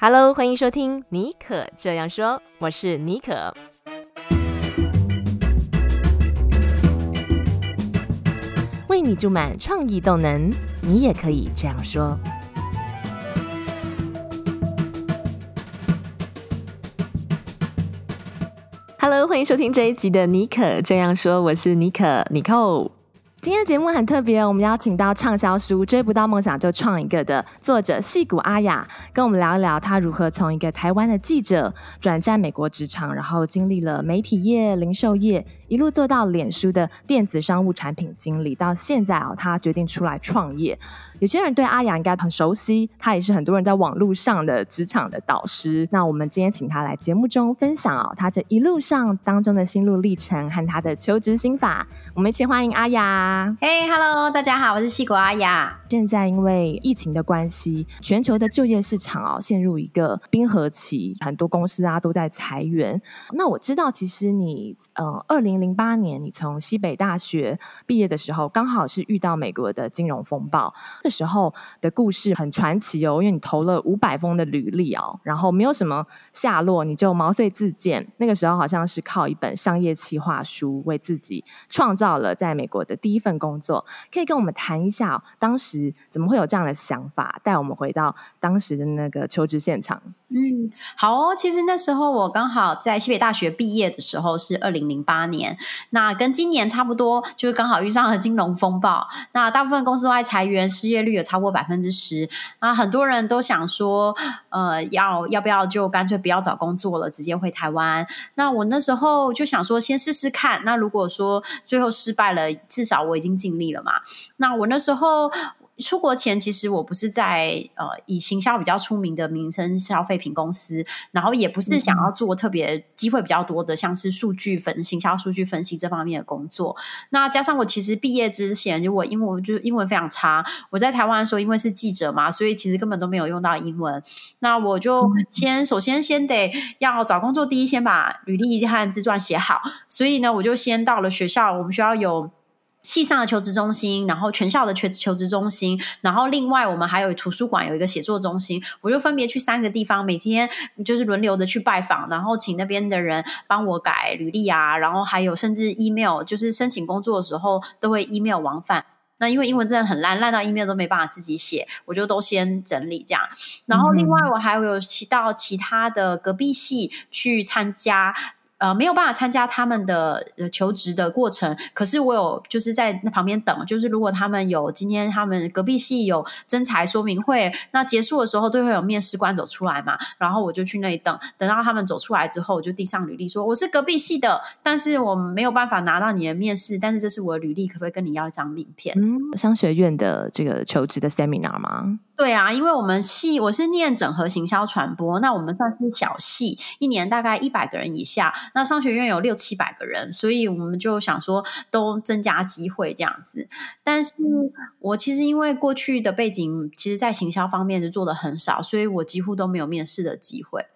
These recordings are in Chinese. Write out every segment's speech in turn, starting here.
Hello，欢迎收听尼可这样说，我是尼可。为你注满创意动能，你也可以这样说。Hello，欢迎收听这一集的尼可这样说，我是尼可尼寇。今天的节目很特别，我们邀请到畅销书《追不到梦想就创一个》的作者矽谷阿雅，跟我们聊一聊她如何从一个台湾的记者转战美国职场，然后经历了媒体业、零售业。一路做到脸书的电子商务产品经理，到现在哦，他决定出来创业。有些人对阿雅应该很熟悉，他也是很多人在网络上的职场的导师。那我们今天请他来节目中分享哦，他这一路上当中的心路历程和他的求职心法。我们一起欢迎阿雅。嘿，Hello，大家好，我是西谷阿雅。现在因为疫情的关系，全球的就业市场哦陷入一个冰河期，很多公司啊都在裁员。那我知道，其实你呃，二零零八年你从西北大学毕业的时候，刚好是遇到美国的金融风暴。那时候的故事很传奇哦，因为你投了五百封的履历哦，然后没有什么下落，你就毛遂自荐。那个时候好像是靠一本商业企划书，为自己创造了在美国的第一份工作。可以跟我们谈一下，当时怎么会有这样的想法，带我们回到当时的那个求职现场？嗯，好哦。其实那时候我刚好在西北大学毕业的时候是二零零八年，那跟今年差不多，就是刚好遇上了金融风暴。那大部分公司都在裁员，失业率有超过百分之十。那很多人都想说，呃，要要不要就干脆不要找工作了，直接回台湾。那我那时候就想说，先试试看。那如果说最后失败了，至少我已经尽力了嘛。那我那时候。出国前，其实我不是在呃以行销比较出名的民生消费品公司，然后也不是想要做特别机会比较多的，像是数据分行销、数据分析这方面的工作。那加上我其实毕业之前，就我英文就英文非常差。我在台湾的时候，因为是记者嘛，所以其实根本都没有用到英文。那我就先首先先得要找工作，第一先把履历和自传写好。所以呢，我就先到了学校，我们学校有。系上的求职中心，然后全校的求求职中心，然后另外我们还有图书馆有一个写作中心，我就分别去三个地方，每天就是轮流的去拜访，然后请那边的人帮我改履历啊，然后还有甚至 email，就是申请工作的时候都会 email 往返。那因为英文真的很烂，烂到 email 都没办法自己写，我就都先整理这样。然后另外我还有去到其他的隔壁系去参加。呃，没有办法参加他们的求职的过程，可是我有就是在那旁边等，就是如果他们有今天他们隔壁系有征才说明会，那结束的时候都会有面试官走出来嘛，然后我就去那里等，等到他们走出来之后，我就递上履历说我是隔壁系的，但是我没有办法拿到你的面试，但是这是我的履历，可不可以跟你要一张名片？嗯，商学院的这个求职的 seminar 吗？对啊，因为我们系我是念整合行销传播，那我们算是小系，一年大概一百个人以下。那商学院有六七百个人，所以我们就想说都增加机会这样子。但是我其实因为过去的背景，其实在行销方面就做的很少，所以我几乎都没有面试的机会。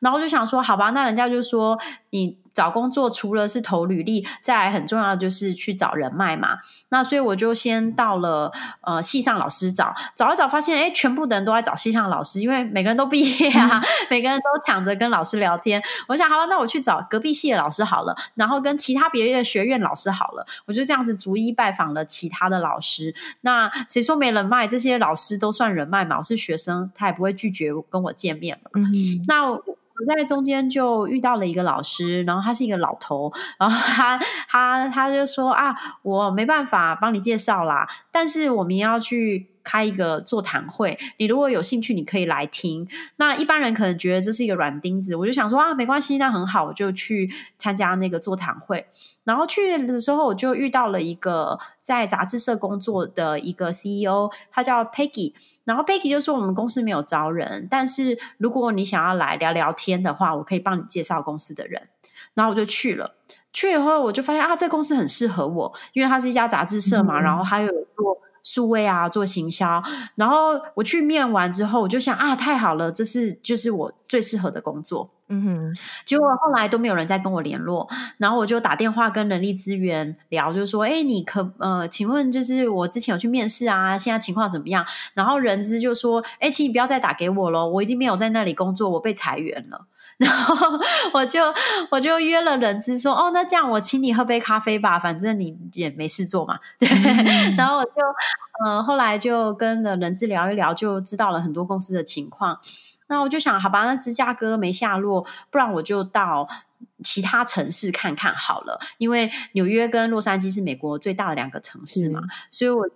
然后就想说，好吧，那人家就说你。找工作除了是投履历，再来很重要的就是去找人脉嘛。那所以我就先到了呃系上老师找，找一找发现，哎，全部的人都在找系上老师，因为每个人都毕业啊，嗯、每个人都抢着跟老师聊天。我想，好吧，那我去找隔壁系的老师好了，然后跟其他别的学院老师好了，我就这样子逐一拜访了其他的老师。那谁说没人脉？这些老师都算人脉嘛，我是学生，他也不会拒绝跟我见面嘛。嗯，那。我在中间就遇到了一个老师，然后他是一个老头，然后他他他就说啊，我没办法帮你介绍啦，但是我们要去。开一个座谈会，你如果有兴趣，你可以来听。那一般人可能觉得这是一个软钉子，我就想说啊，没关系，那很好，我就去参加那个座谈会。然后去的时候，我就遇到了一个在杂志社工作的一个 CEO，他叫 Peggy。然后 Peggy 就说我们公司没有招人，但是如果你想要来聊聊天的话，我可以帮你介绍公司的人。然后我就去了，去以后我就发现啊，这公司很适合我，因为它是一家杂志社嘛，嗯、然后还有做。数位啊，做行销，然后我去面完之后，我就想啊，太好了，这是就是我最适合的工作。嗯哼，结果后来都没有人再跟我联络，然后我就打电话跟人力资源聊，就说：“哎，你可呃，请问就是我之前有去面试啊，现在情况怎么样？”然后人资就说：“哎，请你不要再打给我了，我已经没有在那里工作，我被裁员了。”然后 我就我就约了人资说：“哦，那这样我请你喝杯咖啡吧，反正你也没事做嘛。”对，嗯、然后我就呃后来就跟了人资聊一聊，就知道了很多公司的情况。那我就想，好吧，那芝加哥没下落，不然我就到其他城市看看好了，因为纽约跟洛杉矶是美国最大的两个城市嘛，所以我就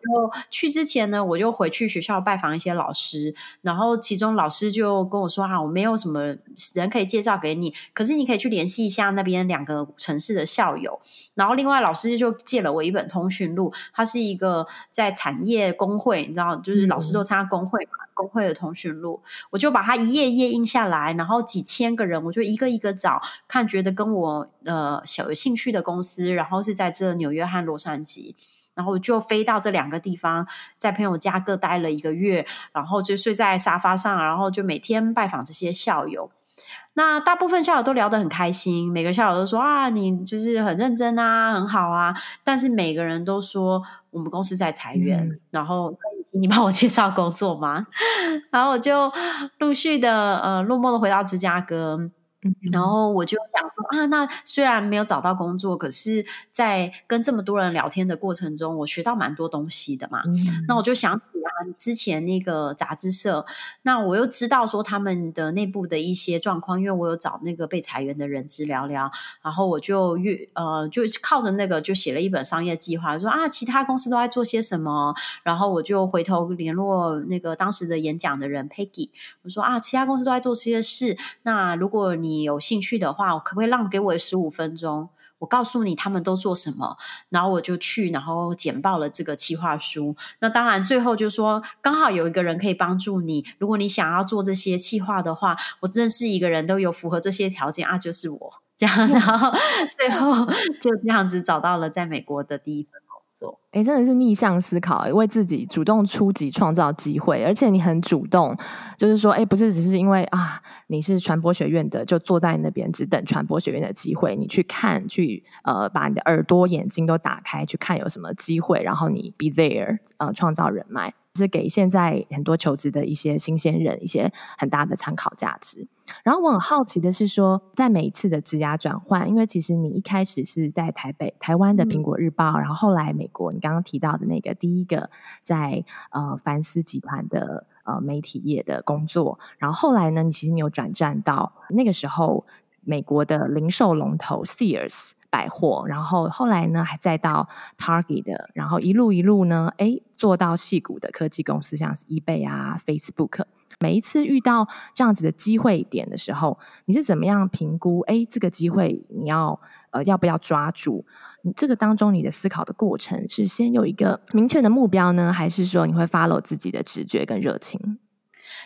去之前呢，我就回去学校拜访一些老师，然后其中老师就跟我说：“哈、啊，我没有什么人可以介绍给你，可是你可以去联系一下那边两个城市的校友。”然后另外老师就借了我一本通讯录，它是一个在产业工会，你知道，就是老师都参加工会嘛，工会的通讯录，我就把它一页一页印下来，然后几千个人，我就一个一个找，看觉得。跟我呃小有兴趣的公司，然后是在这纽约和洛杉矶，然后就飞到这两个地方，在朋友家各待了一个月，然后就睡在沙发上，然后就每天拜访这些校友。那大部分校友都聊得很开心，每个校友都说啊，你就是很认真啊，很好啊。但是每个人都说我们公司在裁员，嗯、然后你帮我介绍工作吗？然后我就陆续的呃落寞的回到芝加哥。然后我就想说啊，那虽然没有找到工作，可是在跟这么多人聊天的过程中，我学到蛮多东西的嘛。嗯、那我就想起啊，之前那个杂志社，那我又知道说他们的内部的一些状况，因为我有找那个被裁员的人资聊聊，然后我就越呃，就靠着那个就写了一本商业计划，说啊，其他公司都在做些什么，然后我就回头联络那个当时的演讲的人 Peggy，我说啊，其他公司都在做这些事，那如果你你有兴趣的话，可不可以让给我十五分钟？我告诉你他们都做什么，然后我就去，然后简报了这个企划书。那当然，最后就说刚好有一个人可以帮助你。如果你想要做这些企划的话，我认识一个人都有符合这些条件啊，就是我 这样。然后最后就这样子找到了在美国的第一份。哎，真的是逆向思考，为自己主动出击创造机会，而且你很主动，就是说，哎，不是只是因为啊，你是传播学院的，就坐在那边只等传播学院的机会，你去看，去呃，把你的耳朵、眼睛都打开，去看有什么机会，然后你 be there，呃，创造人脉。是给现在很多求职的一些新鲜人一些很大的参考价值。然后我很好奇的是说，在每一次的职涯转换，因为其实你一开始是在台北、台湾的苹果日报，嗯、然后后来美国，你刚刚提到的那个第一个在呃凡斯集团的呃媒体业的工作，然后后来呢，你其实你有转战到那个时候美国的零售龙头 Sears。百货，然后后来呢，还再到 Target，然后一路一路呢，哎，做到矽谷的科技公司，像是 eBay 啊、Facebook。每一次遇到这样子的机会点的时候，你是怎么样评估？哎，这个机会你要呃要不要抓住？你这个当中你的思考的过程是先有一个明确的目标呢，还是说你会 follow 自己的直觉跟热情？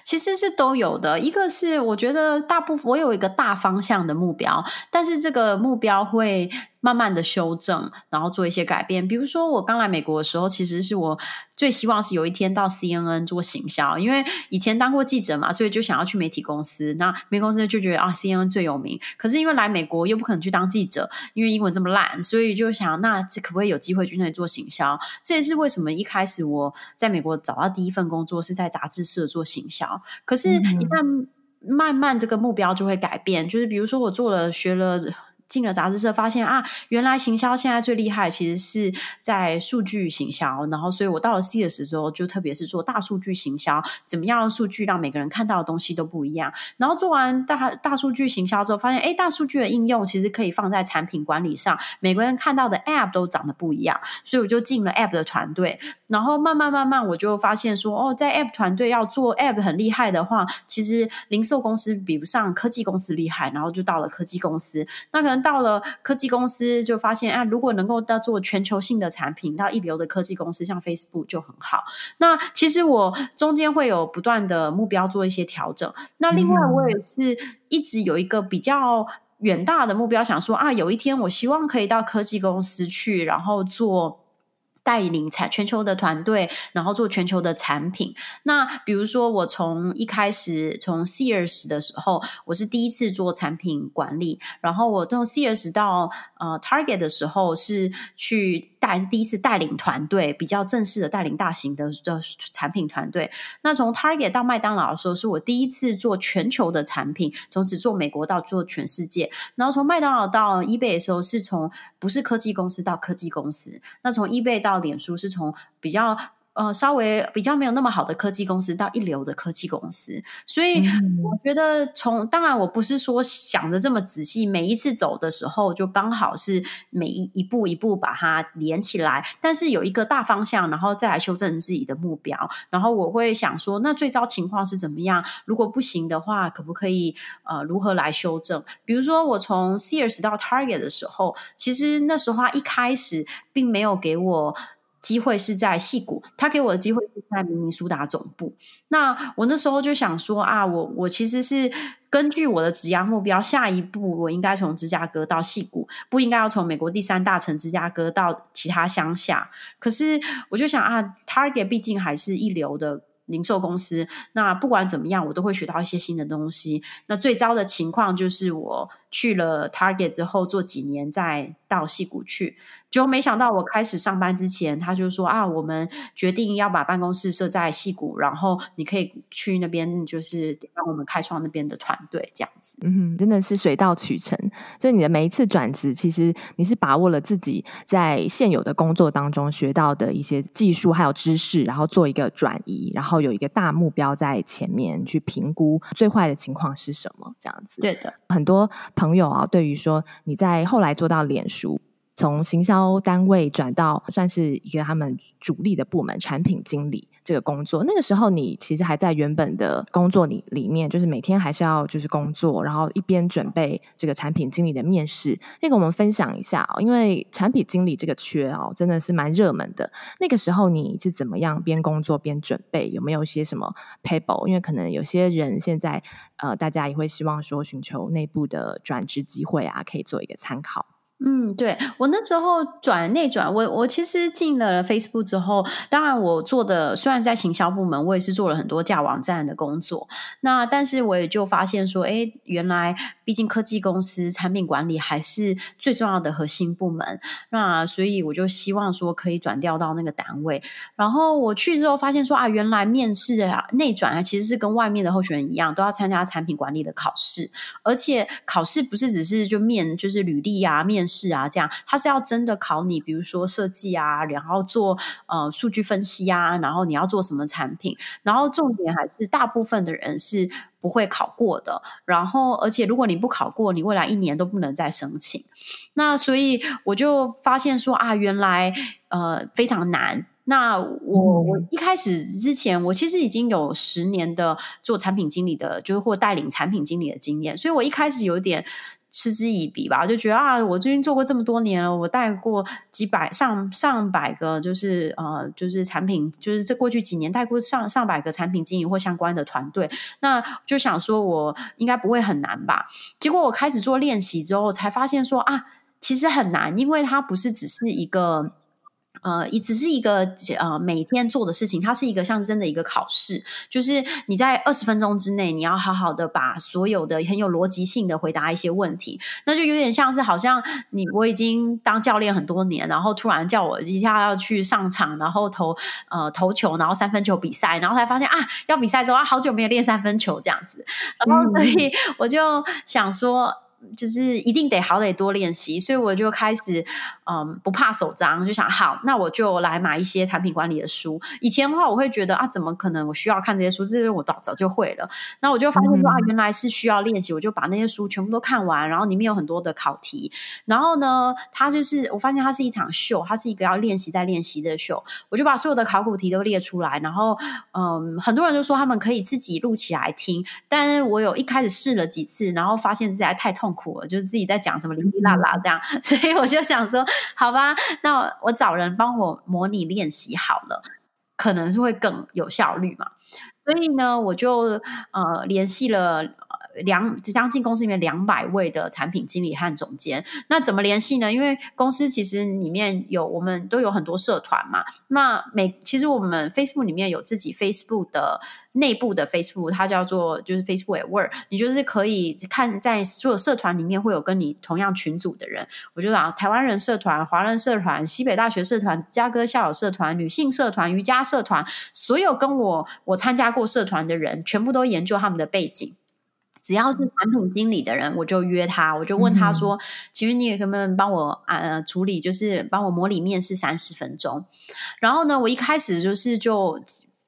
其实是都有的，一个是我觉得大部分我有一个大方向的目标，但是这个目标会。慢慢的修正，然后做一些改变。比如说，我刚来美国的时候，其实是我最希望是有一天到 CNN 做行销，因为以前当过记者嘛，所以就想要去媒体公司。那媒体公司就觉得啊，CNN 最有名。可是因为来美国又不可能去当记者，因为英文这么烂，所以就想那这可不可以有机会去那里做行销？这也是为什么一开始我在美国找到第一份工作是在杂志社做行销。可是，一旦慢慢这个目标就会改变，就是比如说我做了学了。进了杂志社，发现啊，原来行销现在最厉害，其实是在数据行销。然后，所以我到了 Sears 的时候，就特别是做大数据行销，怎么样的数据让每个人看到的东西都不一样。然后做完大大数据行销之后，发现哎，大数据的应用其实可以放在产品管理上，每个人看到的 App 都长得不一样。所以我就进了 App 的团队。然后慢慢慢慢，我就发现说，哦，在 App 团队要做 App 很厉害的话，其实零售公司比不上科技公司厉害。然后就到了科技公司，那个能。到了科技公司，就发现啊，如果能够到做全球性的产品，到一流的科技公司，像 Facebook 就很好。那其实我中间会有不断的目标做一些调整。那另外，我也是一直有一个比较远大的目标，想说啊，有一天我希望可以到科技公司去，然后做。带领产全球的团队，然后做全球的产品。那比如说，我从一开始从 Sears 的时候，我是第一次做产品管理。然后我从 Sears 到呃 Target 的时候，是去还是第一次带领团队，比较正式的带领大型的的产品团队。那从 Target 到麦当劳的时候，是我第一次做全球的产品，从只做美国到做全世界。然后从麦当劳到 eBay 的时候，是从不是科技公司到科技公司。那从 eBay 到脸书是从比较呃稍微比较没有那么好的科技公司到一流的科技公司，所以我觉得从当然我不是说想着这么仔细，每一次走的时候就刚好是每一一步一步把它连起来，但是有一个大方向，然后再来修正自己的目标，然后我会想说，那最糟情况是怎么样？如果不行的话，可不可以呃如何来修正？比如说我从 Sears 到 Target 的时候，其实那时候他一开始并没有给我。机会是在矽谷，他给我的机会是在明尼苏达总部。那我那时候就想说啊，我我其实是根据我的职业目标，下一步我应该从芝加哥到矽谷，不应该要从美国第三大城芝加哥到其他乡下。可是我就想啊，Target 毕竟还是一流的零售公司，那不管怎么样，我都会学到一些新的东西。那最糟的情况就是我去了 Target 之后做几年，再到戏谷去。就没想到我开始上班之前，他就说啊，我们决定要把办公室设在戏谷，然后你可以去那边，就是帮我们开创那边的团队这样子。嗯哼，真的是水到渠成。所以你的每一次转职，其实你是把握了自己在现有的工作当中学到的一些技术还有知识，然后做一个转移，然后有一个大目标在前面去评估最坏的情况是什么，这样子。对的，很多朋友啊，对于说你在后来做到脸书。从行销单位转到算是一个他们主力的部门，产品经理这个工作，那个时候你其实还在原本的工作里里面，就是每天还是要就是工作，然后一边准备这个产品经理的面试。那个我们分享一下哦，因为产品经理这个缺哦，真的是蛮热门的。那个时候你是怎么样边工作边准备？有没有一些什么 p a p e 因为可能有些人现在呃，大家也会希望说寻求内部的转职机会啊，可以做一个参考。嗯，对，我那时候转内转，我我其实进了 Facebook 之后，当然我做的虽然在行销部门，我也是做了很多架网站的工作。那但是我也就发现说，哎，原来毕竟科技公司产品管理还是最重要的核心部门。那所以我就希望说可以转调到那个单位。然后我去之后发现说啊，原来面试啊内转啊其实是跟外面的候选人一样，都要参加产品管理的考试，而且考试不是只是就面就是履历啊面。是啊，这样他是要真的考你，比如说设计啊，然后做呃数据分析啊，然后你要做什么产品，然后重点还是大部分的人是不会考过的，然后而且如果你不考过，你未来一年都不能再申请。那所以我就发现说啊，原来呃非常难。那我我一开始之前，我其实已经有十年的做产品经理的，就是或带领产品经理的经验，所以我一开始有点。嗤之以鼻吧，就觉得啊，我最近做过这么多年了，我带过几百上上百个，就是呃，就是产品，就是这过去几年带过上上百个产品经营或相关的团队，那就想说我应该不会很难吧？结果我开始做练习之后，才发现说啊，其实很难，因为它不是只是一个。呃，也只是一个呃每天做的事情，它是一个像真的一个考试，就是你在二十分钟之内，你要好好的把所有的很有逻辑性的回答一些问题，那就有点像是好像你我已经当教练很多年，然后突然叫我一下要去上场，然后投呃投球，然后三分球比赛，然后才发现啊要比赛之后啊好久没有练三分球这样子，然后所以我就想说。就是一定得好得多练习，所以我就开始嗯不怕手脏，就想好，那我就来买一些产品管理的书。以前的话，我会觉得啊，怎么可能我需要看这些书？这些我早早就会了。那我就发现说啊，原来是需要练习，我就把那些书全部都看完，然后里面有很多的考题。然后呢，它就是我发现它是一场秀，它是一个要练习再练习的秀。我就把所有的考古题都列出来，然后嗯，很多人就说他们可以自己录起来听，但是我有一开始试了几次，然后发现自己还太痛。痛苦了，就是自己在讲什么零零啦啦这样，所以我就想说，好吧，那我找人帮我模拟练习好了，可能是会更有效率嘛。所以呢，我就呃联系了两将近公司里面两百位的产品经理和总监。那怎么联系呢？因为公司其实里面有我们都有很多社团嘛。那每其实我们 Facebook 里面有自己 Facebook 的内部的 Facebook，它叫做就是 Facebook at Work。你就是可以看在所有社团里面会有跟你同样群组的人。我就讲台湾人社团、华人社团、西北大学社团、芝加哥校友社团、女性社团、瑜伽社团，所有跟我我参加过社团的人，全部都研究他们的背景。只要是产品经理的人，我就约他，我就问他说：“其实、嗯、你也可不可以帮我呃处理，就是帮我模拟面试三十分钟？”然后呢，我一开始就是就。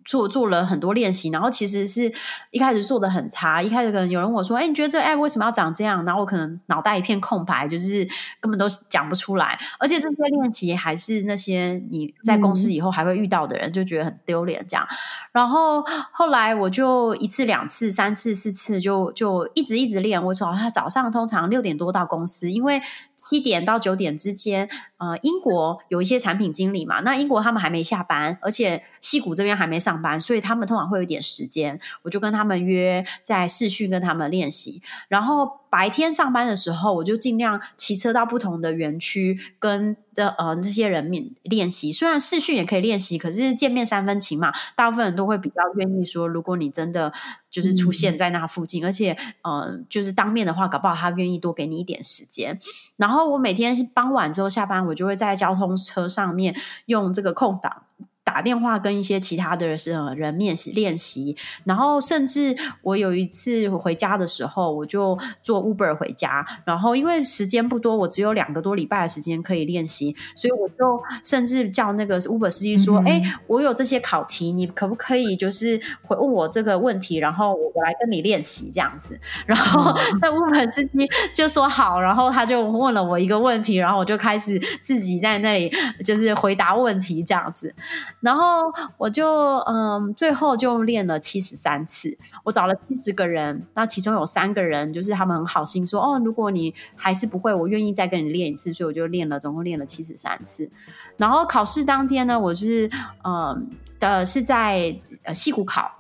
做做了很多练习，然后其实是一开始做的很差。一开始可能有人问我说：“哎，你觉得这个 app 为什么要长这样？”然后我可能脑袋一片空白，就是根本都讲不出来。而且这些练习还是那些你在公司以后还会遇到的人，嗯、就觉得很丢脸这样。然后后来我就一次、两次、三次、四次，就就一直一直练。我说他早上通常六点多到公司，因为。七点到九点之间，呃，英国有一些产品经理嘛，那英国他们还没下班，而且西谷这边还没上班，所以他们通常会有点时间，我就跟他们约在视讯跟他们练习，然后。白天上班的时候，我就尽量骑车到不同的园区，跟这呃这些人面练习。虽然视讯也可以练习，可是见面三分情嘛，大部分人都会比较愿意说，如果你真的就是出现在那附近，嗯、而且呃就是当面的话，搞不好他愿意多给你一点时间。然后我每天傍晚之后下班，我就会在交通车上面用这个空档。打电话跟一些其他的人面试练习，然后甚至我有一次回家的时候，我就坐 Uber 回家，然后因为时间不多，我只有两个多礼拜的时间可以练习，所以我就甚至叫那个 Uber 司机说：“哎、我有这些考题，你可不可以就是回问我这个问题，然后我来跟你练习这样子。”然后那 Uber 司机就说好，然后他就问了我一个问题，然后我就开始自己在那里就是回答问题这样子。然后我就嗯，最后就练了七十三次。我找了七十个人，那其中有三个人就是他们很好心说，哦，如果你还是不会，我愿意再跟你练一次。所以我就练了，总共练了七十三次。然后考试当天呢，我是嗯的是在呃矽谷考，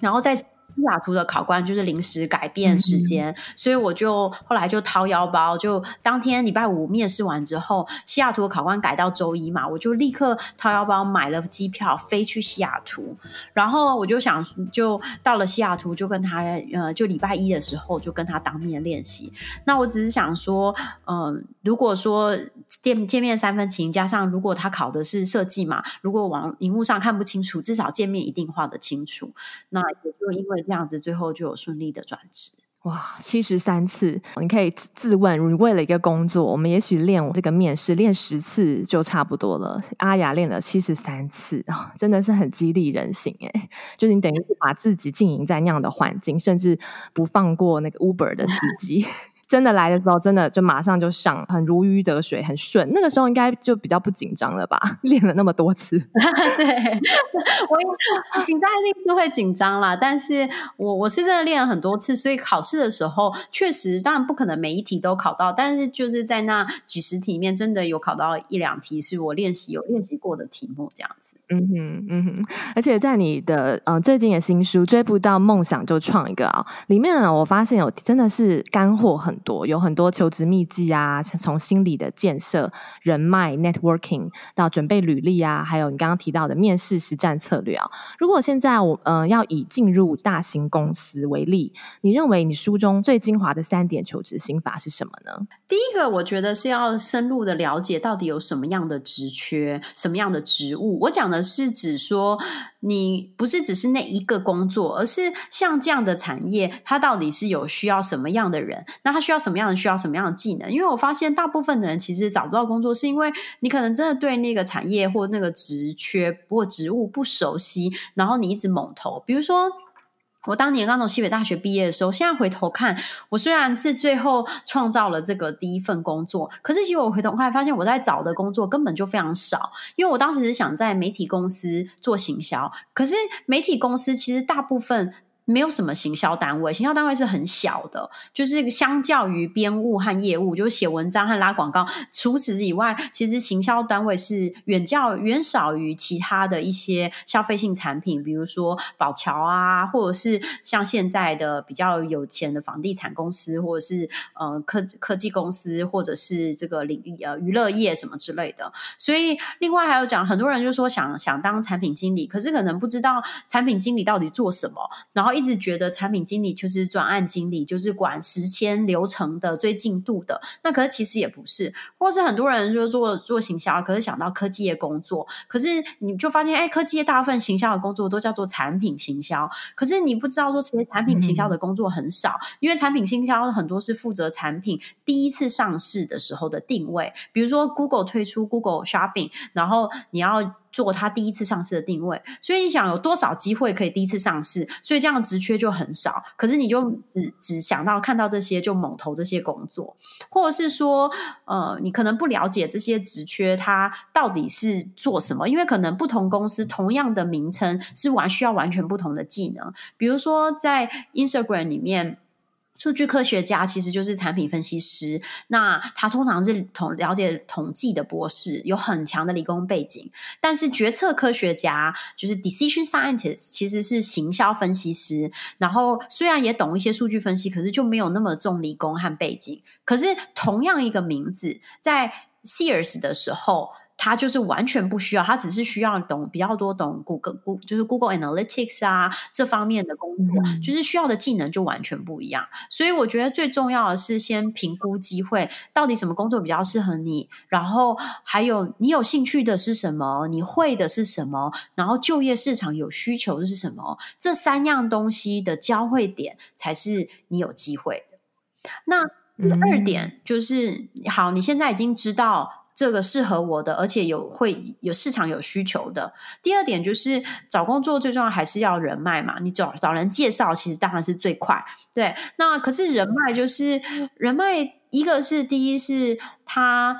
然后在。西雅图的考官就是临时改变时间，嗯、所以我就后来就掏腰包，就当天礼拜五面试完之后，西雅图的考官改到周一嘛，我就立刻掏腰包买了机票飞去西雅图，然后我就想就到了西雅图就跟他呃，就礼拜一的时候就跟他当面练习。那我只是想说，嗯、呃，如果说见见面三分情，加上如果他考的是设计嘛，如果往荧幕上看不清楚，至少见面一定画得清楚。那也就因为。这样子最后就有顺利的转职。哇，七十三次，你可以自问，你为了一个工作，我们也许练这个面试练十次就差不多了。阿雅练了七十三次啊、真的是很激励人心哎！就是你等于把自己经营在那样的环境，甚至不放过那个 Uber 的司机。真的来的时候，真的就马上就上，很如鱼得水，很顺。那个时候应该就比较不紧张了吧？练了那么多次，对，我紧张一定是会紧张啦。但是我我是真的练了很多次，所以考试的时候确实，当然不可能每一题都考到，但是就是在那几十题里面，真的有考到一两题是我练习有练习过的题目，这样子。嗯哼，嗯哼，而且在你的呃最近的新书《追不到梦想就创一个》啊，里面呢，我发现有真的是干货很多，有很多求职秘籍啊，从心理的建设、人脉 （networking） 到准备履历啊，还有你刚刚提到的面试实战策略啊。如果现在我呃要以进入大型公司为例，你认为你书中最精华的三点求职心法是什么呢？第一个，我觉得是要深入的了解到底有什么样的职缺、什么样的职务。我讲的。是指说，你不是只是那一个工作，而是像这样的产业，它到底是有需要什么样的人？那它需要什么样的？需要什么样的技能？因为我发现大部分的人其实找不到工作，是因为你可能真的对那个产业或那个职缺或职务不熟悉，然后你一直猛投，比如说。我当年刚从西北大学毕业的时候，现在回头看，我虽然是最后创造了这个第一份工作，可是其实我回头看发现，我在找的工作根本就非常少。因为我当时是想在媒体公司做行销，可是媒体公司其实大部分没有什么行销单位，行销单位是很小的，就是相较于编务和业务，就是写文章和拉广告，除此以外，其实行销单位是远较远少于其他的一些消费性产品，比如说宝桥啊，或者是像现在的比较有钱的房地产公司，或者是呃科科技公司，或者是这个领域呃娱乐业什么之类的。所以另外还有讲，很多人就说想想当产品经理，可是可能不知道产品经理到底做什么，然后。一直觉得产品经理就是专案经理，就是管时间流程的、追进度的。那可是其实也不是，或是很多人就做做行销，可是想到科技业工作，可是你就发现，哎，科技业大部分行销的工作都叫做产品行销，可是你不知道说，其实产品行销的工作很少，因为产品行销很多是负责产品第一次上市的时候的定位，比如说 Google 推出 Google Shopping，然后你要。做他第一次上市的定位，所以你想有多少机会可以第一次上市？所以这样的职缺就很少。可是你就只只想到看到这些就猛投这些工作，或者是说，呃，你可能不了解这些职缺它到底是做什么，因为可能不同公司同样的名称是完需要完全不同的技能。比如说在 Instagram 里面。数据科学家其实就是产品分析师，那他通常是统了解统计的博士，有很强的理工背景。但是决策科学家就是 decision scientist，其实是行销分析师。然后虽然也懂一些数据分析，可是就没有那么重理工和背景。可是同样一个名字，在 Sears 的时候。他就是完全不需要，他只是需要懂比较多懂 Google，就是 Google Analytics 啊这方面的工作，嗯，就是需要的技能就完全不一样。所以我觉得最重要的是先评估机会，到底什么工作比较适合你，然后还有你有兴趣的是什么，你会的是什么，然后就业市场有需求的是什么，这三样东西的交汇点才是你有机会的。那第二点就是，嗯，好，你现在已经知道。这个适合我的，而且有会有市场有需求的。第二点就是找工作最重要还是要人脉嘛，你找找人介绍，其实当然是最快。对，那可是人脉就是人脉，一个是第一是他。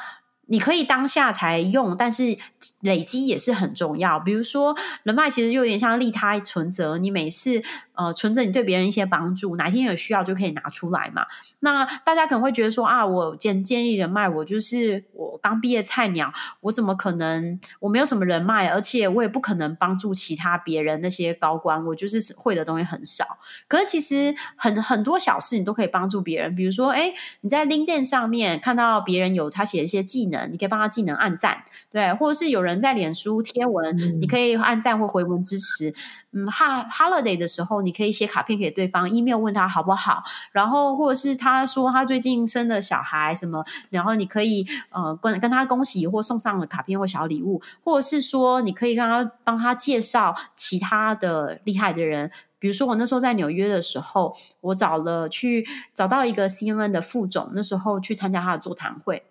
你可以当下才用，但是累积也是很重要。比如说人脉其实就有点像利他存折，你每次呃存着你对别人一些帮助，哪天有需要就可以拿出来嘛。那大家可能会觉得说啊，我建建立人脉，我就是我刚毕业菜鸟，我怎么可能我没有什么人脉，而且我也不可能帮助其他别人那些高官，我就是会的东西很少。可是其实很很多小事你都可以帮助别人，比如说哎，你在 LinkedIn 上面看到别人有他写一些技能。你可以帮他技能按赞，对，或者是有人在脸书贴文，嗯、你可以按赞或回文支持。嗯，哈，holiday 的时候，你可以写卡片给对方，email 问他好不好，然后或者是他说他最近生了小孩什么，然后你可以呃跟跟他恭喜或送上了卡片或小礼物，或者是说你可以让他帮他介绍其他的厉害的人，比如说我那时候在纽约的时候，我找了去找到一个 CNN 的副总，那时候去参加他的座谈会。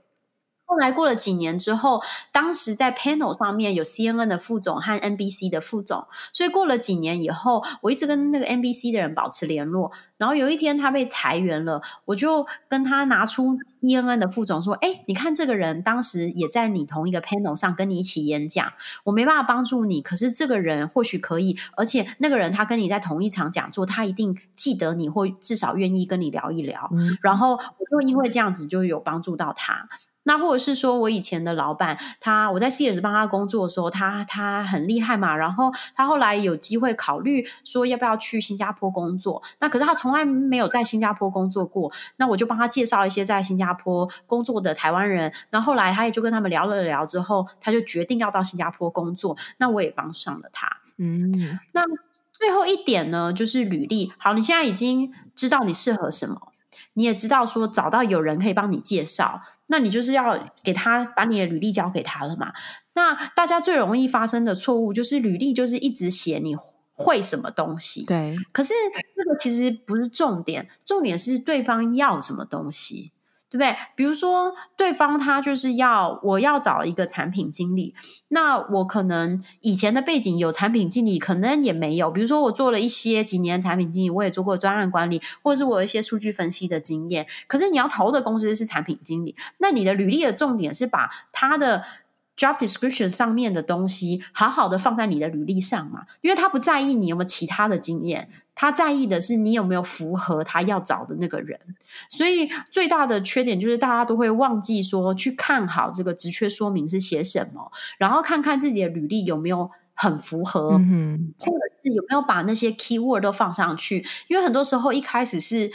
后来过了几年之后，当时在 panel 上面有 CNN 的副总和 NBC 的副总，所以过了几年以后，我一直跟那个 NBC 的人保持联络。然后有一天他被裁员了，我就跟他拿出 CNN 的副总说：“哎，你看这个人当时也在你同一个 panel 上跟你一起演讲，我没办法帮助你，可是这个人或许可以，而且那个人他跟你在同一场讲座，他一定记得你，或至少愿意跟你聊一聊。嗯，然后我就因为这样子就有帮助到他。”那或者是说，我以前的老板，他我在 Sears 帮他工作的时候，他他很厉害嘛。然后他后来有机会考虑说要不要去新加坡工作。那可是他从来没有在新加坡工作过。那我就帮他介绍一些在新加坡工作的台湾人。那后来他也就跟他们聊了聊之后，他就决定要到新加坡工作。那我也帮上了他。嗯，那最后一点呢，就是履历。好，你现在已经知道你适合什么，你也知道说找到有人可以帮你介绍。那你就是要给他把你的履历交给他了嘛？那大家最容易发生的错误就是履历就是一直写你会什么东西，对。可是这个其实不是重点，重点是对方要什么东西。对不对？比如说，对方他就是要我要找一个产品经理，那我可能以前的背景有产品经理，可能也没有。比如说，我做了一些几年产品经理，我也做过专案管理，或者是我有一些数据分析的经验。可是你要投的公司是产品经理，那你的履历的重点是把他的 job description 上面的东西，好好的放在你的履历上嘛，因为他不在意你有没有其他的经验，他在意的是你有没有符合他要找的那个人。所以最大的缺点就是大家都会忘记说去看好这个职缺说明是写什么，然后看看自己的履历有没有很符合，嗯，或者是有没有把那些 keyword 都放上去，因为很多时候一开始是。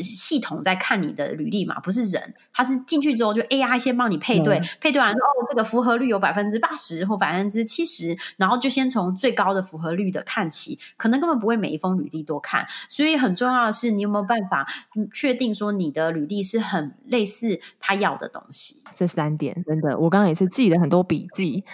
系统在看你的履历嘛，不是人，他是进去之后就 AI 先帮你配对，嗯、配对完说哦，这个符合率有百分之八十或百分之七十，然后就先从最高的符合率的看起，可能根本不会每一封履历都看，所以很重要的是你有没有办法确定说你的履历是很类似他要的东西。这三点真的，我刚刚也是记了很多笔记。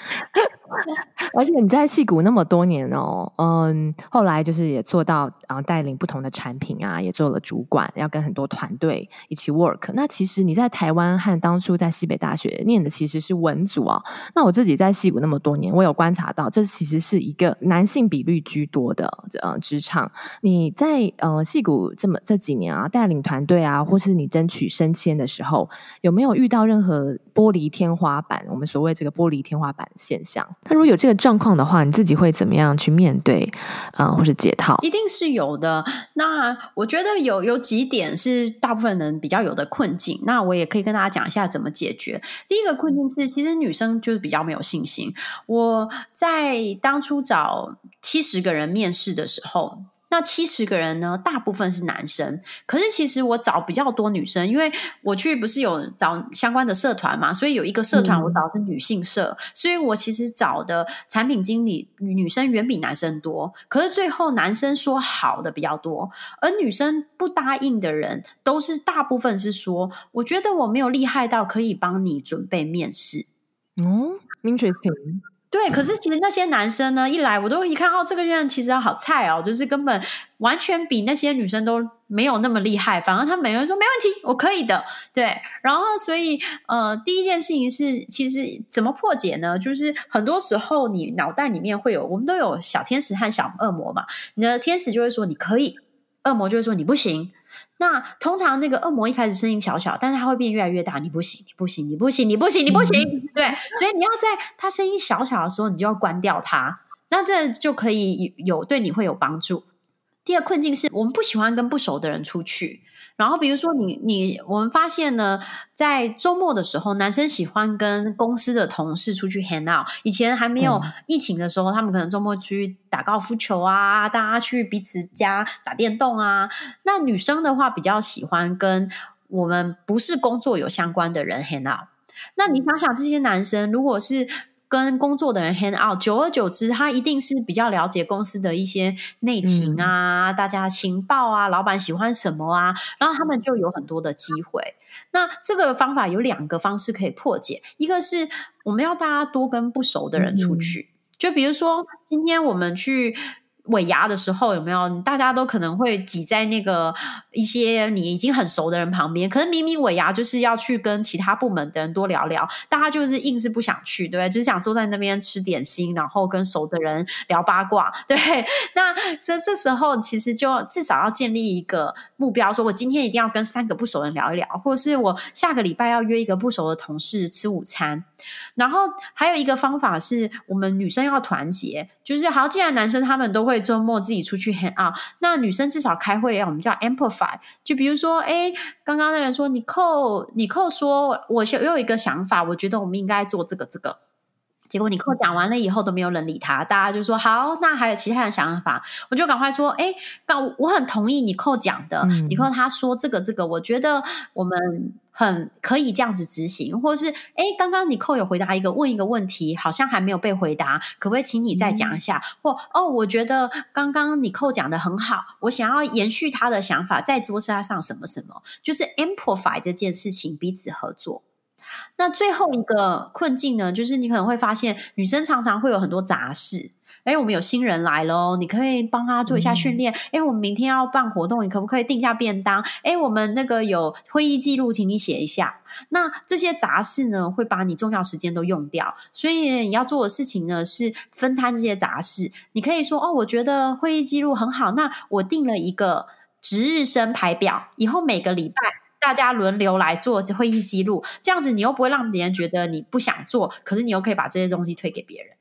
而且你在戏谷那么多年哦，嗯，后来就是也做到啊，带领不同的产品啊，也做了主管，要跟很多团队一起 work。那其实你在台湾和当初在西北大学念的其实是文组哦。那我自己在戏谷那么多年，我有观察到，这其实是一个男性比率居多的呃职场。你在呃戏谷这么这几年啊，带领团队啊，或是你争取升迁的时候，有没有遇到任何玻璃天花板？我们所谓这个玻璃天花板现象？那如果有这个状况的话，你自己会怎么样去面对，啊、或是解套？一定是有的。那我觉得有有几点是大部分人比较有的困境。那我也可以跟大家讲一下怎么解决。第一个困境是，其实女生就是比较没有信心。我在当初找七十个人面试的时候。那七十个人呢，大部分是男生。可是其实我找比较多女生，因为我去不是有找相关的社团嘛，所以有一个社团我找的是女性社，嗯、所以我其实找的产品经理女生远比男生多。可是最后男生说好的比较多，而女生不答应的人都是大部分是说，我觉得我没有厉害到可以帮你准备面试。嗯，interesting。对，可是其实那些男生呢，一来我都一看哦，这个人其实好菜哦，就是根本完全比那些女生都没有那么厉害。反而他们每个人说没问题，我可以的。对，然后所以呃，第一件事情是，其实怎么破解呢？就是很多时候你脑袋里面会有，我们都有小天使和小恶魔嘛。你的天使就会说你可以，恶魔就会说你不行。那通常那个恶魔一开始声音小小，但是它会变越来越大。你不行，你不行，你不行，你不行，你不行。嗯、对，所以你要在它声音小小的时候，你就要关掉它。那这就可以有对你会有帮助。第二困境是我们不喜欢跟不熟的人出去。然后，比如说你你，我们发现呢，在周末的时候，男生喜欢跟公司的同事出去 hang out。以前还没有疫情的时候，嗯、他们可能周末去打高尔夫球啊，大家去彼此家打电动啊。那女生的话，比较喜欢跟我们不是工作有相关的人 hang out。那你想想，这些男生如果是。跟工作的人 hang out，久而久之，他一定是比较了解公司的一些内情啊，嗯、大家情报啊，老板喜欢什么啊，然后他们就有很多的机会。那这个方法有两个方式可以破解，一个是我们要大家多跟不熟的人出去，嗯、就比如说今天我们去。尾牙的时候有没有？大家都可能会挤在那个一些你已经很熟的人旁边，可是明明尾牙就是要去跟其他部门的人多聊聊，大家就是硬是不想去，对不对？只想坐在那边吃点心，然后跟熟的人聊八卦，对。那这这时候其实就至少要建立一个目标，说我今天一定要跟三个不熟的人聊一聊，或者是我下个礼拜要约一个不熟的同事吃午餐。然后还有一个方法是我们女生要团结，就是好，既然男生他们都会。周末自己出去 hang out，那女生至少开会要我们叫 amplify。就比如说，哎，刚刚那人说，你扣你扣说，我有有一个想法，我觉得我们应该做这个这个。结果尼寇讲完了以后都没有人理他，大家就说好，那还有其他的想法，我就赶快说，哎，刚我很同意你扣讲的，尼寇他说这个这个，我觉得我们。很可以这样子执行，或是哎，刚刚你寇有回答一个问一个问题，好像还没有被回答，可不可以请你再讲一下？嗯、或哦，我觉得刚刚你寇讲的很好，我想要延续他的想法，在桌子上什么什么，就是 amplify 这件事情，彼此合作。那最后一个困境呢，就是你可能会发现，女生常常会有很多杂事。哎，我们有新人来喽，你可以帮他做一下训练。哎、嗯，我们明天要办活动，你可不可以订一下便当？哎，我们那个有会议记录，请你写一下。那这些杂事呢，会把你重要时间都用掉。所以你要做的事情呢，是分摊这些杂事。你可以说哦，我觉得会议记录很好，那我定了一个值日生排表，以后每个礼拜。大家轮流来做会议记录，这样子你又不会让别人觉得你不想做，可是你又可以把这些东西推给别人。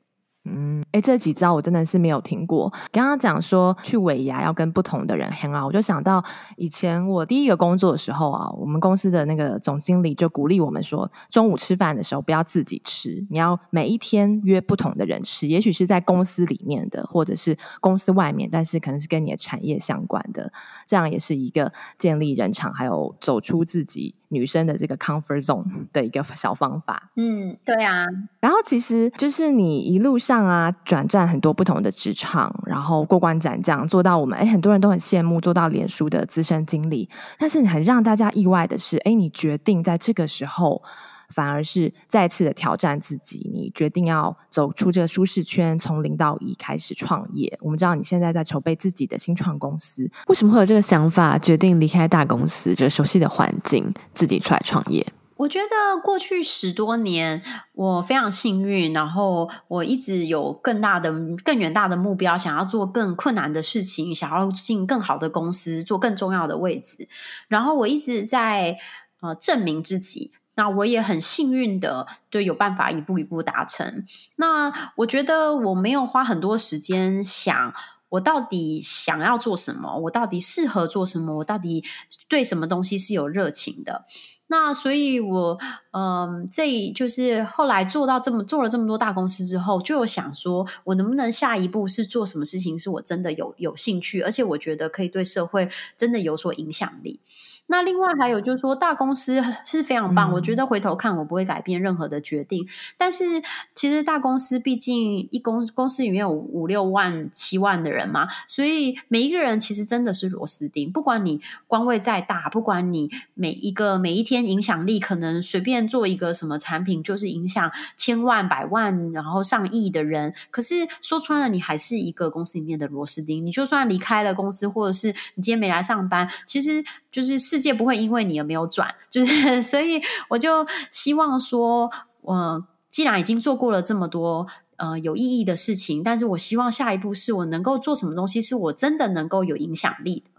嗯，哎，这几招我真的是没有听过。刚刚讲说去尾牙要跟不同的人 hang out，我就想到以前我第一个工作的时候啊，我们公司的那个总经理就鼓励我们说，中午吃饭的时候不要自己吃，你要每一天约不同的人吃，也许是在公司里面的，或者是公司外面，但是可能是跟你的产业相关的，这样也是一个建立人场，还有走出自己。女生的这个 comfort zone 的一个小方法，嗯，对啊。然后其实就是你一路上啊，转战很多不同的职场，然后过关斩将，做到我们诶很多人都很羡慕，做到脸书的资深经理。但是很让大家意外的是，诶你决定在这个时候。反而是再次的挑战自己，你决定要走出这个舒适圈，从零到一开始创业。我们知道你现在在筹备自己的新创公司，为什么会有这个想法，决定离开大公司这个熟悉的环境，自己出来创业？我觉得过去十多年，我非常幸运，然后我一直有更大的、更远大的目标，想要做更困难的事情，想要进更好的公司，做更重要的位置。然后我一直在呃证明自己。那我也很幸运的，就有办法一步一步达成。那我觉得我没有花很多时间想，我到底想要做什么，我到底适合做什么，我到底对什么东西是有热情的。那所以我，嗯，这就是后来做到这么做了这么多大公司之后，就有想说，我能不能下一步是做什么事情，是我真的有有兴趣，而且我觉得可以对社会真的有所影响力。那另外还有就是说，大公司是非常棒。嗯、我觉得回头看，我不会改变任何的决定。但是其实大公司毕竟一公公司里面有五六万、七万的人嘛，所以每一个人其实真的是螺丝钉。不管你官位再大，不管你每一个每一天影响力可能随便做一个什么产品，就是影响千万、百万，然后上亿的人。可是说穿了，你还是一个公司里面的螺丝钉。你就算离开了公司，或者是你今天没来上班，其实就是世界不会因为你而没有转，就是 所以我就希望说，我既然已经做过了这么多呃有意义的事情，但是我希望下一步是我能够做什么东西，是我真的能够有影响力的。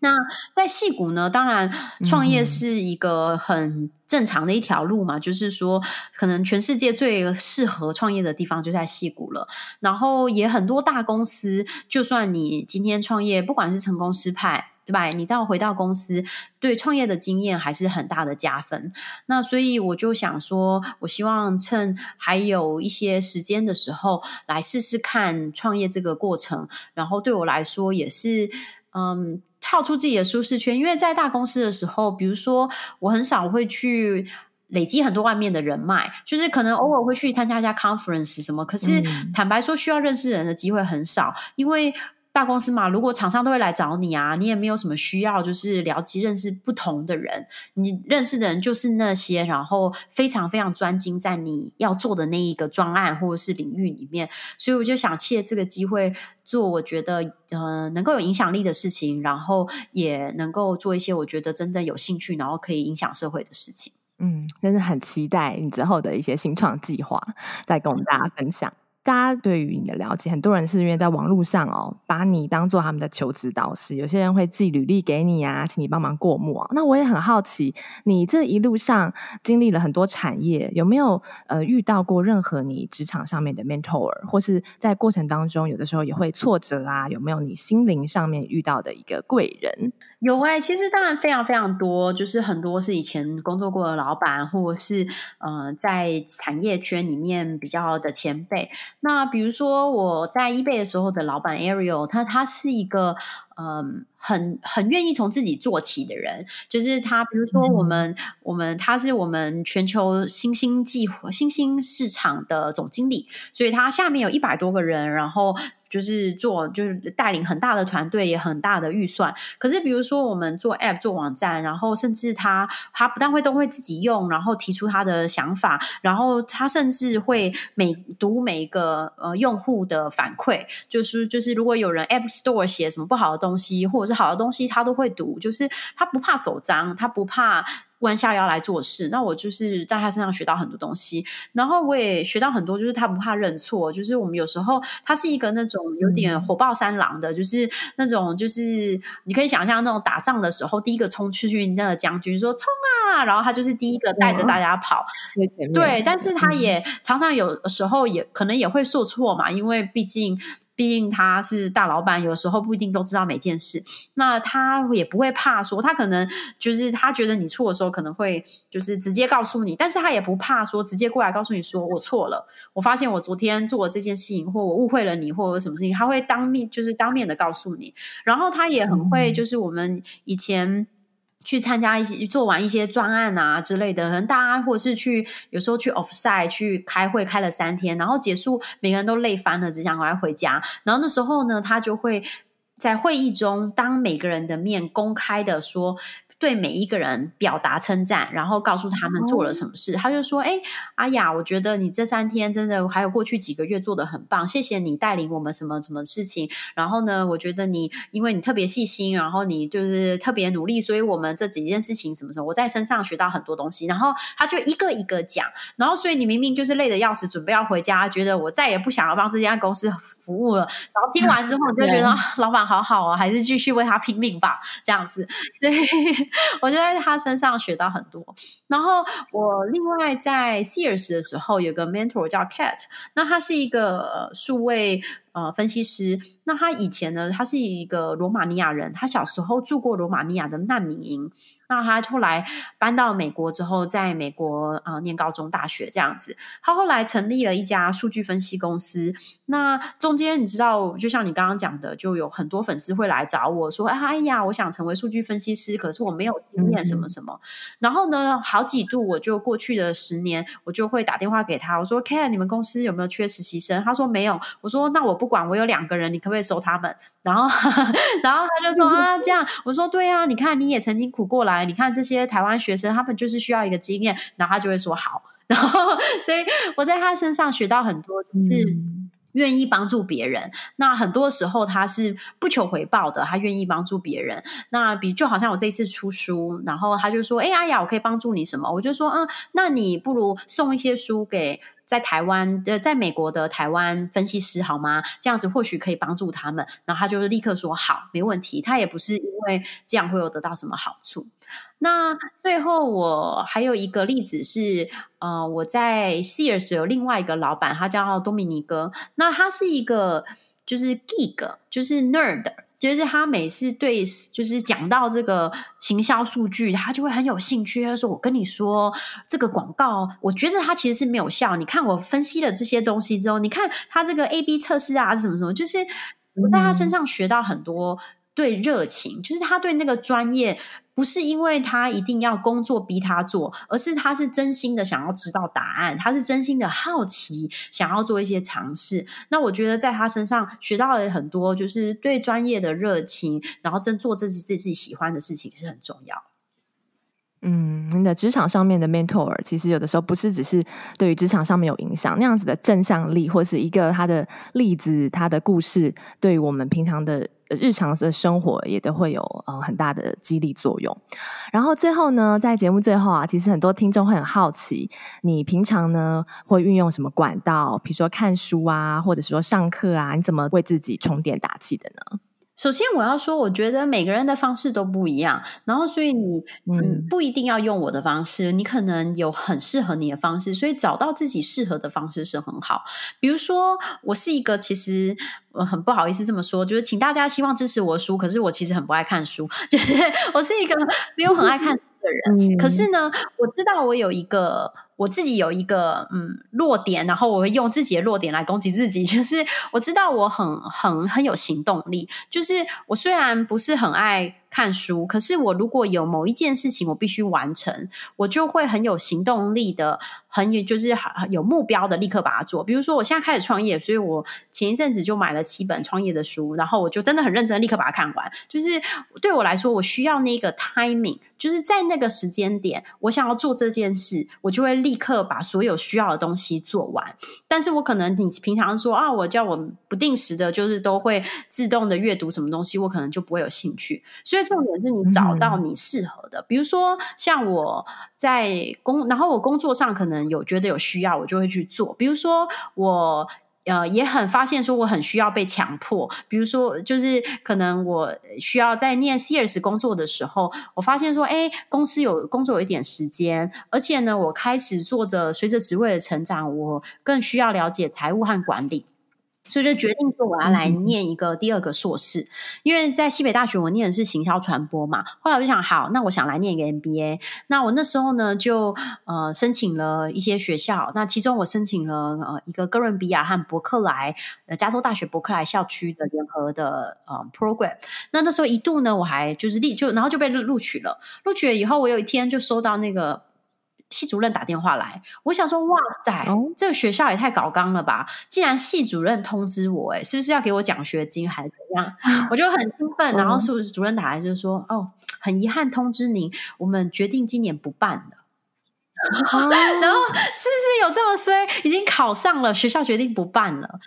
那在戏谷呢，当然创业是一个很正常的一条路嘛，嗯、就是说可能全世界最适合创业的地方就在戏谷了。然后也很多大公司，就算你今天创业，不管是成功失败。对吧？你到回到公司，对创业的经验还是很大的加分。那所以我就想说，我希望趁还有一些时间的时候，来试试看创业这个过程。然后对我来说，也是嗯，跳出自己的舒适圈。因为在大公司的时候，比如说我很少会去累积很多外面的人脉，就是可能偶尔会去参加一下 conference 什么。可是坦白说，需要认识人的机会很少，因为。大公司嘛，如果厂商都会来找你啊，你也没有什么需要，就是了解认识不同的人。你认识的人就是那些，然后非常非常专精在你要做的那一个专案或者是领域里面。所以我就想借这个机会做我觉得呃能够有影响力的事情，然后也能够做一些我觉得真的有兴趣，然后可以影响社会的事情。嗯，真的很期待你之后的一些新创计划，再跟我们大家分享。大家对于你的了解，很多人是因为在网络上哦，把你当做他们的求职导师。有些人会寄履历给你啊，请你帮忙过目啊。那我也很好奇，你这一路上经历了很多产业，有没有呃遇到过任何你职场上面的 mentor，或是在过程当中有的时候也会挫折啊？有没有你心灵上面遇到的一个贵人？有哎、其实当然非常非常多，就是很多是以前工作过的老板，或者是呃在产业圈里面比较的前辈。那比如说我在 eBay 的时候的老板 Ariel，他他是一个嗯。很很愿意从自己做起的人，就是他。比如说，我们、嗯、我们他是我们全球新兴计划新兴市场的总经理，所以他下面有一百多个人，然后就是做就是带领很大的团队，也很大的预算。可是，比如说我们做 App 做网站，然后甚至他他不但会都会自己用，然后提出他的想法，然后他甚至会每读每一个呃用户的反馈，就是就是如果有人 App Store 写什么不好的东西，或者是好的东西他都会读，就是他不怕手脏，他不怕弯下腰来做事。那我就是在他身上学到很多东西，然后我也学到很多，就是他不怕认错。就是我们有时候他是一个那种有点火爆三郎的，嗯、就是那种就是你可以想象那种打仗的时候，第一个冲出去那个将军说冲啊，然后他就是第一个带着大家跑。嗯、对，但是他也常常有时候也可能也会受挫嘛，因为毕竟。毕竟他是大老板，有时候不一定都知道每件事。那他也不会怕说，他可能就是他觉得你错的时候，可能会就是直接告诉你，但是他也不怕说直接过来告诉你说我错了，我发现我昨天做了这件事情，或我误会了你，或者什么事情，他会当面就是当面的告诉你。然后他也很会，就是我们以前。去参加一些做完一些专案啊之类的，可能大家或者是去有时候去 offsite 去开会，开了三天，然后结束，每个人都累翻了，只想赶快回家。然后那时候呢，他就会在会议中当每个人的面公开的说。对每一个人表达称赞，然后告诉他们做了什么事。Oh. 他就说：“哎，阿雅，我觉得你这三天真的还有过去几个月做的很棒，谢谢你带领我们什么什么事情。然后呢，我觉得你因为你特别细心，然后你就是特别努力，所以我们这几件事情什么什么，我在身上学到很多东西。然后他就一个一个讲，然后所以你明明就是累得要死，准备要回家，觉得我再也不想要帮这家公司服务了。然后听完之后，你就觉得老板好好哦，还是继续为他拼命吧，这样子。所以。我就在他身上学到很多，然后我另外在 Sears 的时候有个 mentor 叫 Cat，那他是一个数位呃分析师，那他以前呢，他是一个罗马尼亚人，他小时候住过罗马尼亚的难民营。那他后来搬到美国之后，在美国啊、呃、念高中、大学这样子。他后来成立了一家数据分析公司。那中间你知道，就像你刚刚讲的，就有很多粉丝会来找我说：“哎呀，我想成为数据分析师，可是我没有经验，什么什么。嗯”然后呢，好几度我就过去的十年，我就会打电话给他，我说：“Ken，你们公司有没有缺实习生？”他说：“没有。”我说：“那我不管，我有两个人，你可不可以收他们？” 然后，然后他就说：“啊，这样。”我说：“对啊，你看你也曾经苦过来。”你看这些台湾学生，他们就是需要一个经验，然后他就会说好，然后所以我在他身上学到很多，就是愿意帮助别人。嗯、那很多时候他是不求回报的，他愿意帮助别人。那比就好像我这一次出书，然后他就说：“哎，阿雅，我可以帮助你什么？”我就说：“嗯，那你不如送一些书给。”在台湾的，在美国的台湾分析师好吗？这样子或许可以帮助他们。然后他就立刻说好，没问题。他也不是因为这样会有得到什么好处。那最后我还有一个例子是，呃，我在 Sears 有另外一个老板，他叫多米尼哥。那他是一个就是 geek，就是 nerd。就是他每次对，就是讲到这个行销数据，他就会很有兴趣。他说：“我跟你说，这个广告，我觉得它其实是没有效。你看我分析了这些东西之后，你看他这个 A/B 测试啊，什么什么，就是我在他身上学到很多对热情，就是他对那个专业。”不是因为他一定要工作逼他做，而是他是真心的想要知道答案，他是真心的好奇，想要做一些尝试。那我觉得在他身上学到了很多，就是对专业的热情，然后真做自己自己喜欢的事情是很重要。嗯，你的职场上面的 mentor，其实有的时候不是只是对于职场上面有影响，那样子的正向力，或是一个他的例子、他的故事，对于我们平常的日常的生活也都会有呃很大的激励作用。然后最后呢，在节目最后啊，其实很多听众会很好奇，你平常呢会运用什么管道？比如说看书啊，或者说上课啊，你怎么为自己充电打气的呢？首先，我要说，我觉得每个人的方式都不一样，然后所以你嗯不一定要用我的方式，你可能有很适合你的方式，所以找到自己适合的方式是很好。比如说，我是一个其实我很不好意思这么说，就是请大家希望支持我的书，可是我其实很不爱看书，就是我是一个没有很爱看书的人，可是呢，我知道我有一个。我自己有一个嗯弱点，然后我会用自己的弱点来攻击自己。就是我知道我很很很有行动力，就是我虽然不是很爱看书，可是我如果有某一件事情我必须完成，我就会很有行动力的，很有就是有目标的，立刻把它做。比如说我现在开始创业，所以我前一阵子就买了七本创业的书，然后我就真的很认真，立刻把它看完。就是对我来说，我需要那个 timing，就是在那个时间点，我想要做这件事，我就会立。立刻把所有需要的东西做完。但是我可能你平常说啊，我叫我不定时的，就是都会自动的阅读什么东西，我可能就不会有兴趣。所以重点是你找到你适合的，嗯、比如说像我在工，然后我工作上可能有觉得有需要，我就会去做。比如说我。呃，也很发现说我很需要被强迫，比如说，就是可能我需要在念 Sears 工作的时候，我发现说，哎，公司有工作有一点时间，而且呢，我开始做着随着职位的成长，我更需要了解财务和管理。所以就决定说我要来念一个第二个硕士，嗯、因为在西北大学我念的是行销传播嘛。后来我就想，好，那我想来念一个 MBA。那我那时候呢，就呃申请了一些学校。那其中我申请了呃一个哥伦比亚和伯克莱，呃加州大学伯克莱校区的联合的呃 program。那那时候一度呢，我还就是立就然后就被录取了。录取了以后，我有一天就收到那个。系主任打电话来，我想说，哇塞，哦、这个学校也太搞刚了吧！竟然系主任通知我，诶是不是要给我奖学金还是怎样？我就很兴奋。然后是主任打来就说，哦，哦，很遗憾通知您，我们决定今年不办了。啊、然后是不是有这么衰？已经考上了，学校决定不办了。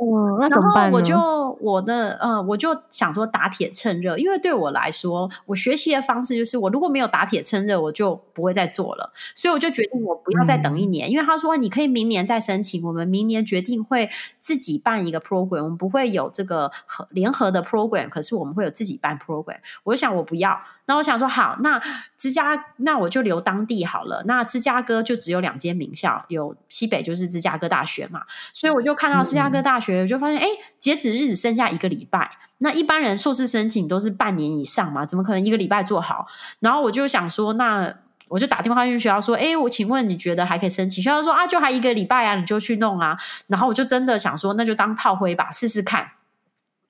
嗯，那怎么办呢？我就我的呃，我就想说打铁趁热，因为对我来说，我学习的方式就是，我如果没有打铁趁热，我就不会再做了。所以我就决定我不要再等一年，嗯、因为他说你可以明年再申请，我们明年决定会自己办一个 program，我们不会有这个合联合的 program，可是我们会有自己办 program。我就想我不要。那我想说，好，那芝加，那我就留当地好了。那芝加哥就只有两间名校，有西北就是芝加哥大学嘛，所以我就看到芝加哥大学，我就发现，哎、嗯，截止日子剩下一个礼拜。那一般人硕士申请都是半年以上嘛，怎么可能一个礼拜做好？然后我就想说，那我就打电话去学校说，哎，我请问你觉得还可以申请？学校说啊，就还一个礼拜啊，你就去弄啊。然后我就真的想说，那就当炮灰吧，试试看，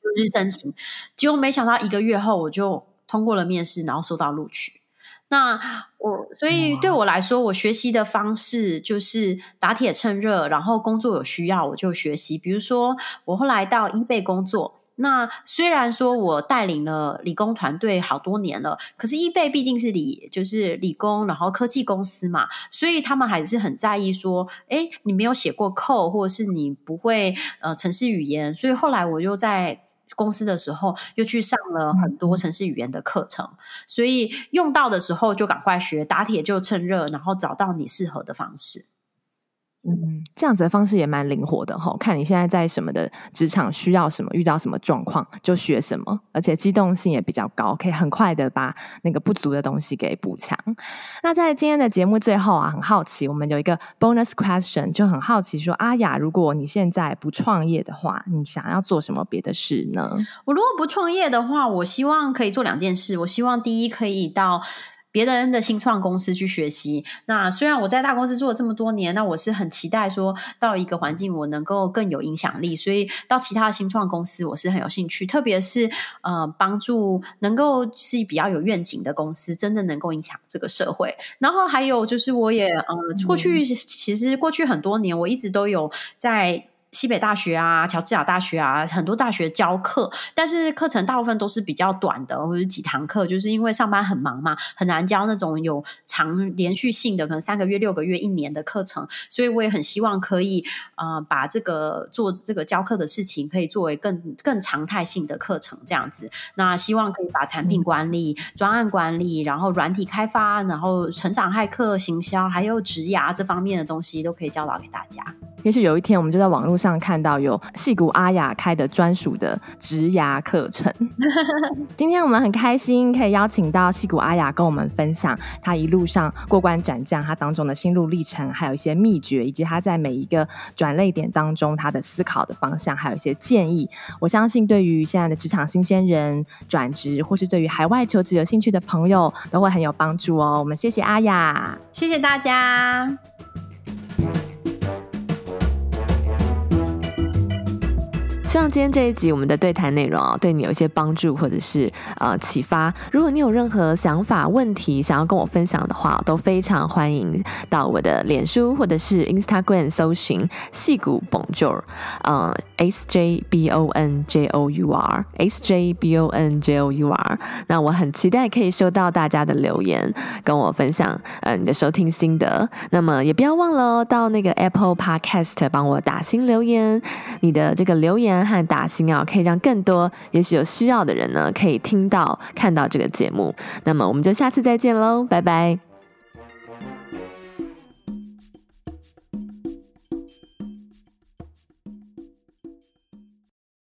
就去申请。结果没想到一个月后，我就。通过了面试，然后收到录取。那我所以对我来说，我学习的方式就是打铁趁热，然后工作有需要我就学习。比如说，我后来到 eBay 工作。那虽然说我带领了理工团队好多年了，可是 eBay 毕竟是理就是理工，然后科技公司嘛，所以他们还是很在意说，哎，你没有写过 code，或者是你不会呃程式语言。所以后来我又在。公司的时候，又去上了很多城市语言的课程，嗯、所以用到的时候就赶快学，打铁就趁热，然后找到你适合的方式。嗯，这样子的方式也蛮灵活的哈。看你现在在什么的职场需要什么，遇到什么状况就学什么，而且机动性也比较高，可以很快的把那个不足的东西给补强。那在今天的节目最后啊，很好奇，我们有一个 bonus question，就很好奇说，阿雅，如果你现在不创业的话，你想要做什么别的事呢？我如果不创业的话，我希望可以做两件事。我希望第一可以到。别人的新创公司去学习。那虽然我在大公司做了这么多年，那我是很期待说到一个环境，我能够更有影响力。所以到其他的新创公司，我是很有兴趣。特别是呃，帮助能够是比较有愿景的公司，真的能够影响这个社会。然后还有就是，我也呃，过去其实过去很多年，我一直都有在。西北大学啊，乔治亚大学啊，很多大学教课，但是课程大部分都是比较短的，或者几堂课，就是因为上班很忙嘛，很难教那种有长连续性的，可能三个月、六个月、一年的课程。所以我也很希望可以，呃，把这个做这个教课的事情，可以作为更更常态性的课程这样子。那希望可以把产品管理、嗯、专案管理，然后软体开发，然后成长骇客行销，还有职涯这方面的东西，都可以教导给大家。也许有一天，我们就在网络上看到有矽谷阿雅开的专属的职牙课程。今天我们很开心可以邀请到矽谷阿雅跟我们分享他一路上过关斩将，他当中的心路历程，还有一些秘诀，以及他在每一个转捩点当中他的思考的方向，还有一些建议。我相信对于现在的职场新鲜人转职，或是对于海外求职有兴趣的朋友，都会很有帮助哦。我们谢谢阿雅，谢谢大家。希望今天这一集我们的对谈内容啊，对你有一些帮助或者是呃启发。如果你有任何想法、问题想要跟我分享的话，都非常欢迎到我的脸书或者是 Instagram 搜寻矽谷 Bonjour，呃，S J B O N J O U R，S J B O N J O U R。那我很期待可以收到大家的留言，跟我分享呃你的收听心得。那么也不要忘了到那个 Apple Podcast 帮我打新留言，你的这个留言和打新啊，可以让更多也许有需要的人呢，可以听到看到这个节目。那么我们就下次再见喽，拜拜。